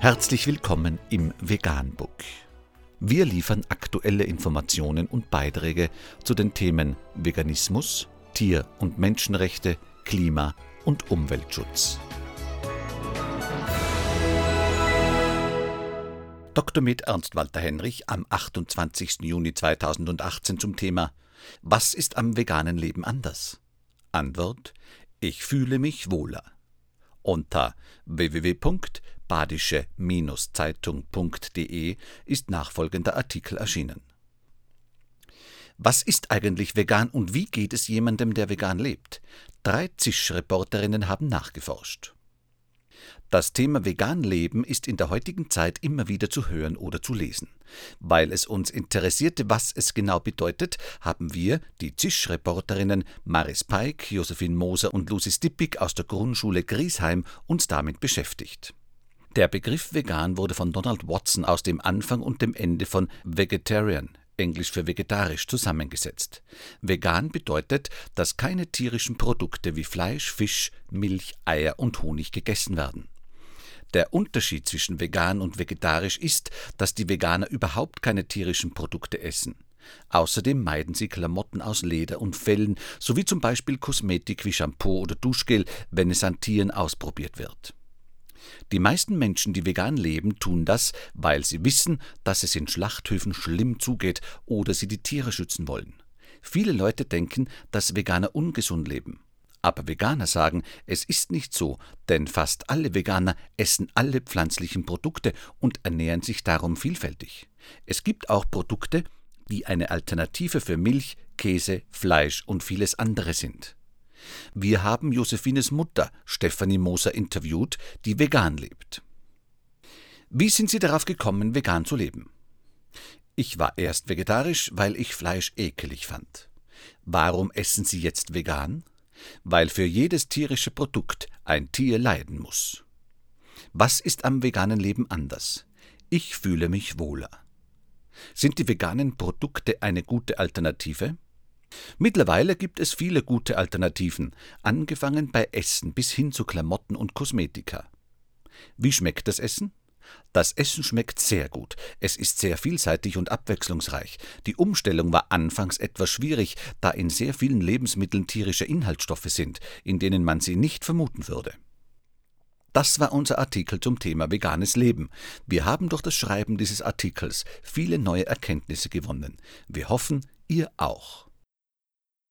Herzlich willkommen im Veganbook. Wir liefern aktuelle Informationen und Beiträge zu den Themen Veganismus, Tier- und Menschenrechte, Klima- und Umweltschutz. Dr. med Ernst Walter Henrich am 28. Juni 2018 zum Thema Was ist am veganen Leben anders? Antwort Ich fühle mich wohler. Unter www.badische-zeitung.de ist nachfolgender Artikel erschienen. Was ist eigentlich vegan und wie geht es jemandem, der vegan lebt? Drei Zisch-Reporterinnen haben nachgeforscht. Das Thema vegan leben ist in der heutigen Zeit immer wieder zu hören oder zu lesen. Weil es uns interessierte, was es genau bedeutet, haben wir, die Zisch-Reporterinnen Maris Peik, Josephine Moser und Lucy Stippig aus der Grundschule Griesheim, uns damit beschäftigt. Der Begriff vegan wurde von Donald Watson aus dem Anfang und dem Ende von Vegetarian, englisch für vegetarisch, zusammengesetzt. Vegan bedeutet, dass keine tierischen Produkte wie Fleisch, Fisch, Milch, Eier und Honig gegessen werden. Der Unterschied zwischen vegan und vegetarisch ist, dass die Veganer überhaupt keine tierischen Produkte essen. Außerdem meiden sie Klamotten aus Leder und Fellen sowie zum Beispiel Kosmetik wie Shampoo oder Duschgel, wenn es an Tieren ausprobiert wird. Die meisten Menschen, die vegan leben, tun das, weil sie wissen, dass es in Schlachthöfen schlimm zugeht oder sie die Tiere schützen wollen. Viele Leute denken, dass Veganer ungesund leben. Aber Veganer sagen, es ist nicht so, denn fast alle Veganer essen alle pflanzlichen Produkte und ernähren sich darum vielfältig. Es gibt auch Produkte, die eine Alternative für Milch, Käse, Fleisch und vieles andere sind. Wir haben Josephines Mutter, Stefanie Moser, interviewt, die vegan lebt. Wie sind Sie darauf gekommen, vegan zu leben? Ich war erst vegetarisch, weil ich Fleisch ekelig fand. Warum essen Sie jetzt vegan? weil für jedes tierische Produkt ein Tier leiden muss. Was ist am veganen Leben anders? Ich fühle mich wohler. Sind die veganen Produkte eine gute Alternative? Mittlerweile gibt es viele gute Alternativen, angefangen bei Essen bis hin zu Klamotten und Kosmetika. Wie schmeckt das Essen? Das Essen schmeckt sehr gut. Es ist sehr vielseitig und abwechslungsreich. Die Umstellung war anfangs etwas schwierig, da in sehr vielen Lebensmitteln tierische Inhaltsstoffe sind, in denen man sie nicht vermuten würde. Das war unser Artikel zum Thema veganes Leben. Wir haben durch das Schreiben dieses Artikels viele neue Erkenntnisse gewonnen. Wir hoffen, ihr auch.